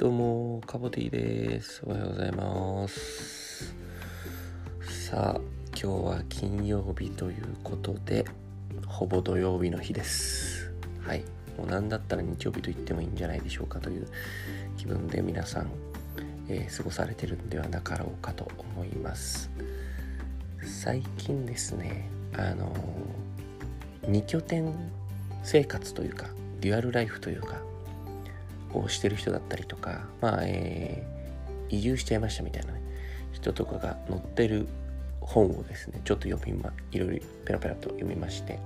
どうも、カボティです。おはようございます。さあ、今日は金曜日ということで、ほぼ土曜日の日です。はい。もう何だったら日曜日と言ってもいいんじゃないでしょうかという気分で皆さん、えー、過ごされてるんではなかろうかと思います。最近ですね、あのー、2拠点生活というか、デュアルライフというか、をしてる人だったりとか、まあ、えー、移住しちゃいましたみたいなね、人とかが載ってる本をですね、ちょっと読みま、いろいろペラペラと読みまして、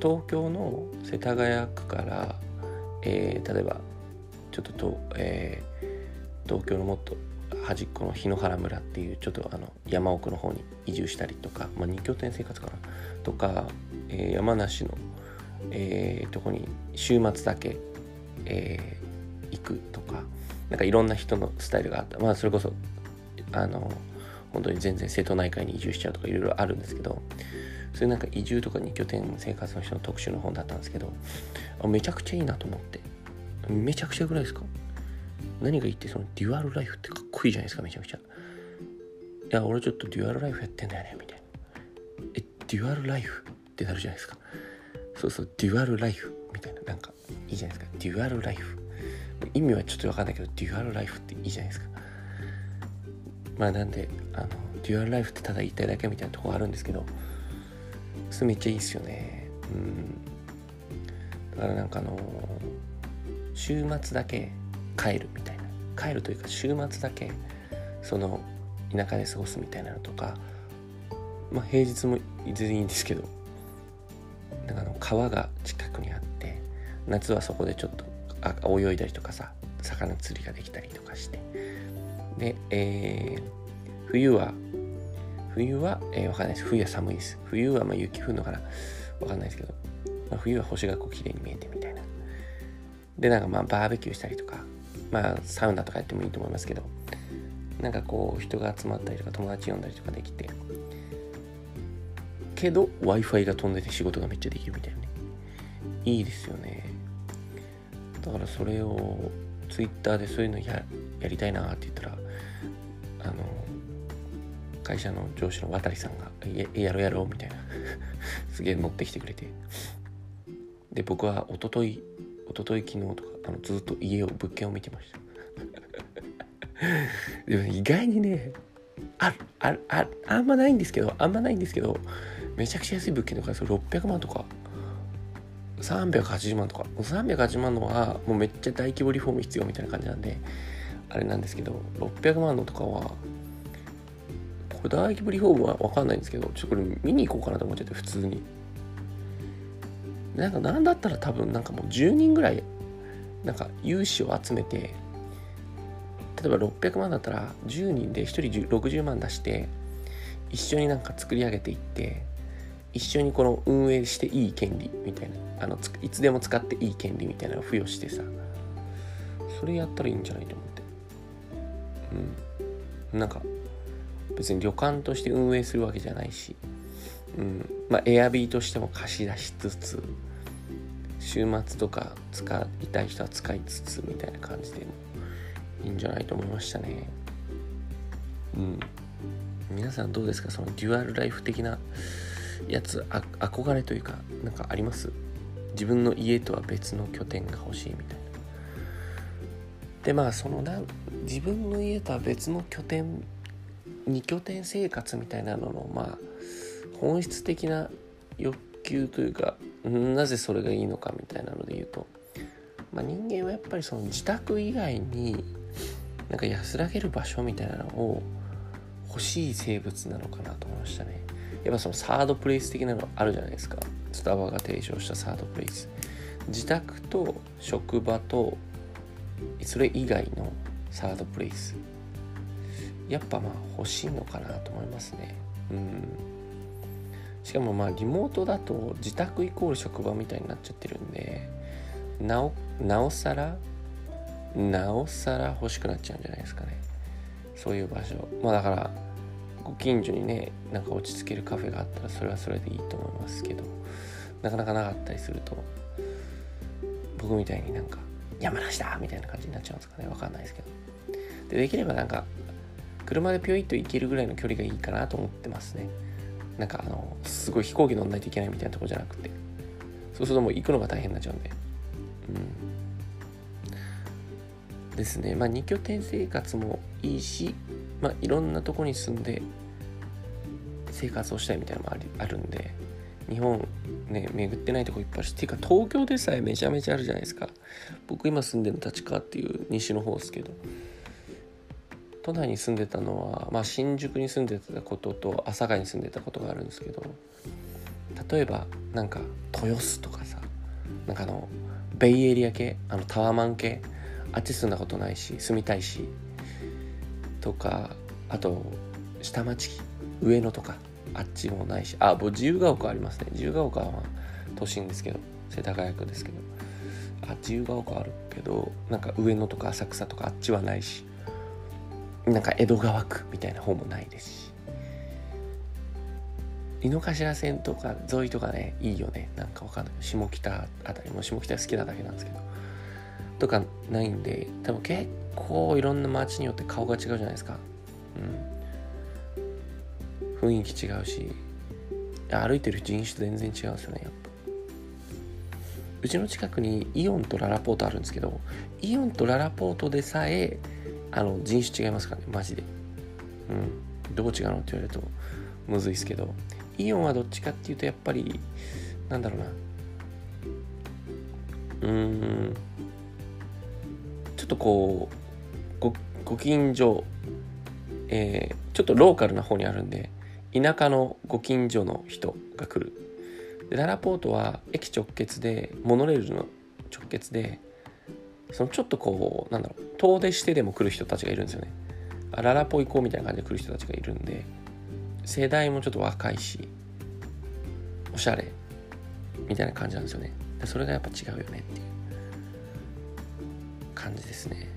東京の世田谷区から、えー、例えば、ちょっとと、えー、東京のもっと端っこの檜原村っていうちょっとあの山奥の方に移住したりとか、まあ、2拠点生活かなとか、えー、山梨の、えー、とこに週末だけえー、行くとかなんかいろんな人のスタイルがあった。まあそれこそあの本当に全然瀬戸内海に移住しちゃうとかいろいろあるんですけどそういうなんか移住とかに拠点生活の人の特集の本だったんですけどあめちゃくちゃいいなと思って。めちゃくちゃぐらいですか？何がいいってそのデュアルライフってかっこいいじゃないですかめちゃくちゃ。いや俺ちょっとデュアルライフやってんだよねみたいな。えデュアルライフってなるじゃないですか。そうそうデュアルライフみたいななんか。いいじゃないですか。デュアルライフ。意味はちょっとわかんないけどデュアルライフっていいじゃないですか。まあなんであのデュアルライフってただ言いたいだけみたいなとこあるんですけどそれめっちゃいいっすよね。うん。だからなんかあの週末だけ帰るみたいな。帰るというか週末だけその田舎で過ごすみたいなのとかまあ平日も全然いいんですけどなんかあの川が夏はそこでちょっとあ泳いだりとかさ魚釣りができたりとかして。で、えー、冬は冬は、えー、わかんないです。冬は寒いです。冬はまあ雪降るのかな。わかんないですけど、まあ、冬は星がこう綺麗に見えてみたいな。でなんかまあバーベキューしたりとか。まあサウナとかやってもいいと思いますけど。なんかこう人が集まったりとか友達呼んだりとかできて。けど w i f i が飛んでて仕事がめっちゃできるみたいなね。いいですよね。だからそれを Twitter でそういうのややりたいなって言ったらあの会社の上司の渡さんが「ややろうやろう」みたいな。すげえ乗ってきてくれて。で僕は一昨日一昨日昨日とかあのずっと家を物件を見てました。でも意外にねああああんまないんですけどあんまないんですけどめちゃくちゃ安い物件とかそれ600万とか380万とか。380万のはもうめっちゃ大規模リフォーム必要みたいな感じなんであれなんですけど600万のとかはこれ大規模リフォームは分かんないんですけどちょっとこれ見に行こうかなと思っちゃって普通に。なんか何だったら多分なんかもう10人ぐらいなんか融資を集めて例えば600万だったら10人で1人60万出して一緒になんか作り上げていって一緒にこの運営していい権利みたいなあのいつでも使っていい権利みたいなのを付与してさそれやったらいいんじゃないと思って。うん。なんか別に旅館として運営するわけじゃないしうん。まあエアビーとしても貸し出しつつ週末とか使いたい人は使いつつみたいな感じでもいいんじゃないと思いましたね。うん。皆さんどうですか？そのデュアルライフ的なやつあ憧れというかなんかあります？自分の家とは別の拠点が欲しいみたいなでまあそのな自分の家とは別の拠点2拠点生活みたいなののまあ本質的な欲求というかなぜそれがいいのかみたいなので言うと、まあ、人間はやっぱりその自宅以外になんか安らげる場所みたいなのを欲しい生物なのかなと思いましたね。やっぱそのサードプレイス的なのあるじゃないですか。スタバが提唱したサードプレイス。自宅と職場とそれ以外のサードプレイス。やっぱまあ欲しいのかなと思いますね。うん。しかもまあリモートだと自宅イコール職場みたいになっちゃってるんでなおなおさらなおさら欲しくなっちゃうんじゃないですかね。そういう場所。まあだからご近所にねなんか落ち着けるカフェがあったらそれはそれでいいと思いますけどなかなかなかったりすると僕みたいになんか山梨だみたいな感じになっちゃうんですかね。わかんないですけど。でできればなんか車でぴょいっと行けるぐらいの距離がいいかなと思ってますね。なんかあのすごい飛行機乗んないといけないみたいなとこじゃなくて。そうするともう行くのが大変になっちゃうんで。うん。ですね。まあ2拠点生活もいいしまあいろんなとこに住んで生活をしたいみたいなのもありあるんで日本ね巡ってないとこいっぱいあるしっていうか東京でさえめちゃめちゃあるじゃないですか。僕今住んでるの立川っていう西の方ですけど。都内に住んでたのは、まあ、新宿に住んでたことと阿佐ヶ谷に住んでたことがあるんですけど。例えばなんか豊洲とかさなんかあのベイエリア系あのタワマン系あっち住んだことないし住みたいしとかあと下町上野とか。あっちもないし。あもう自由が丘ありますね。自由が丘は都心ですけど。世田谷区ですけど。あ自由が丘あるけどなんか上野とか浅草とかあっちはないし。なんか江戸川区みたいな方もないですし。井の頭線とか沿いとかねいいよね。なんかわかんない。下北あたりも下北好きなだけなんですけど。とかないんで多分結構いろんな街によって顔が違うじゃないですか。うん。雰囲気違うし歩いてる人種全然違うんですよねやっぱ。うちの近くにイオンとララポートあるんですけどイオンとララポートでさえあの人種違いますからねマジで。うん。どう違うのって言われるとむずいですけど。イオンはどっちかっていうとやっぱりなんだろうな。うーん。ちょっとこうごご近所えー、ちょっとローカルな方にあるんで田舎のご近所の人が来る。でララポートは駅直結でモノレールの直結でそのちょっとこうなんだろう遠出してでも来る人たちがいるんですよね。あララポ行こうみたいな感じで来る人たちがいるんで世代もちょっと若いしおしゃれみたいな感じなんですよね。でそれがやっぱ違うよねっていう感じですね。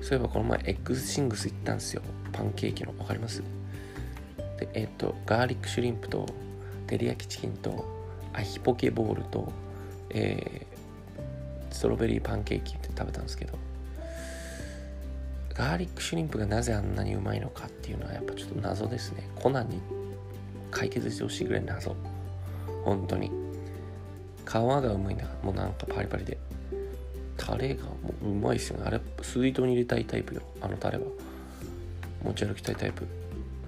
そういえばこの前エッグシングス行ったんですよ。パンケーキの分かります？でえっ、とガーリックシュリンプと照り焼きチキンとアヒポケボールと、えー、ストロベリーパンケーキって食べたんですけどガーリックシュリンプがなぜあんなにうまいのかっていうのはやっぱちょっと謎ですね。コナンに解決してほしいぐらい謎。本当に。皮がうまいんだからもうなんかパリパリで。タレがもううまいっすよね。あれ水筒に入れたいタイプよ。あのタレは。持ち歩きたいタイプ。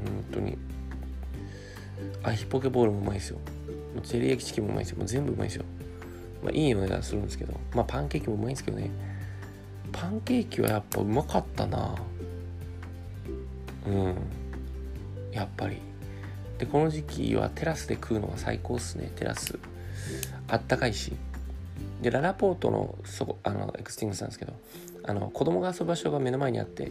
本当に。アヒポケボールもうまいですよ。ゼリー焼きチキンもうまいですよ。もう全部うまいですよ。まあいいお値段するんですけど。まあパンケーキもうまいんですけどね。パンケーキはやっぱうまかったな。うん。やっぱり。でこの時期はテラスで食うのが最高っすね。テラス。あったかいし。でララポートのそこあのエッグスンシングスなんですけど。あの子供が遊ぶ場所が目の前にあって。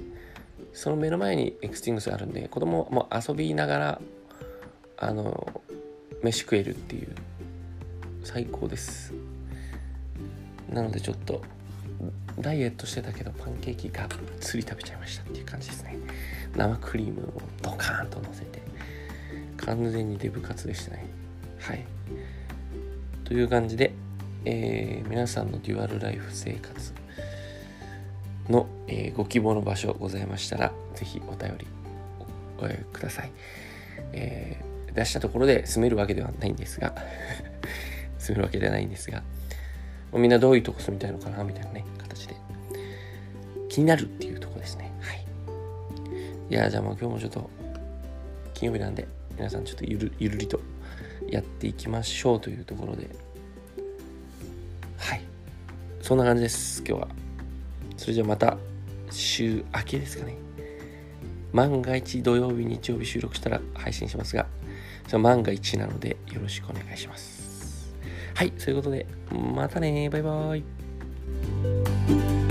その目の前にエッグスンシングスがあるんで子供も遊びながらあの飯食えるっていう最高です。なのでちょっとダイエットしてたけどパンケーキがっつり食べちゃいましたっていう感じですね。生クリームをドカーンと乗せて完全にデブ活でしたね。はい。という感じで、えー、皆さんのデュアルライフ生活の、えー、ご希望の場所ございましたら是非お便りおえください、えー、出したところで住めるわけではないんですが 住めるわけではないんですがみんなどういうとこ住みたいのかなみたいなね形で。気になるっていうとこですね。はい。いやじゃあもう今日もちょっと金曜日なんで皆さんちょっとゆるゆるりとやっていきましょうというところで。はい。そんな感じです今日は。それじゃまた週明けですかね。万が一土曜日日曜日収録したら配信しますがその万が一なのでよろしくお願いします。はいそういうことでまたねバイバイ。